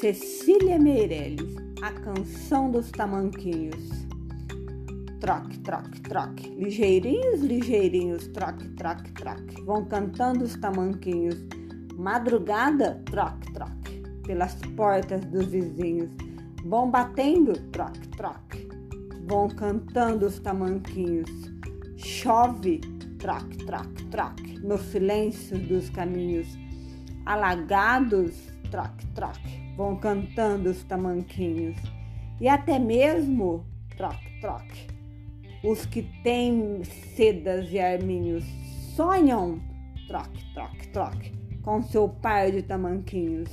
Cecília Meirelles, a canção dos tamanquinhos. Troque, troque, troque. Ligeirinhos, ligeirinhos, troque, troque, troque. Vão cantando os tamanquinhos. Madrugada, troque, troque. Pelas portas dos vizinhos. Vão batendo, troque, troque. Vão cantando os tamanquinhos. Chove, troque, troque, troque. No silêncio dos caminhos. Alagados, troque, troque. Vão cantando os tamanquinhos. E até mesmo, troque, troque os que têm sedas e arminhos sonham, troque, troque, troque, com seu par de tamanquinhos.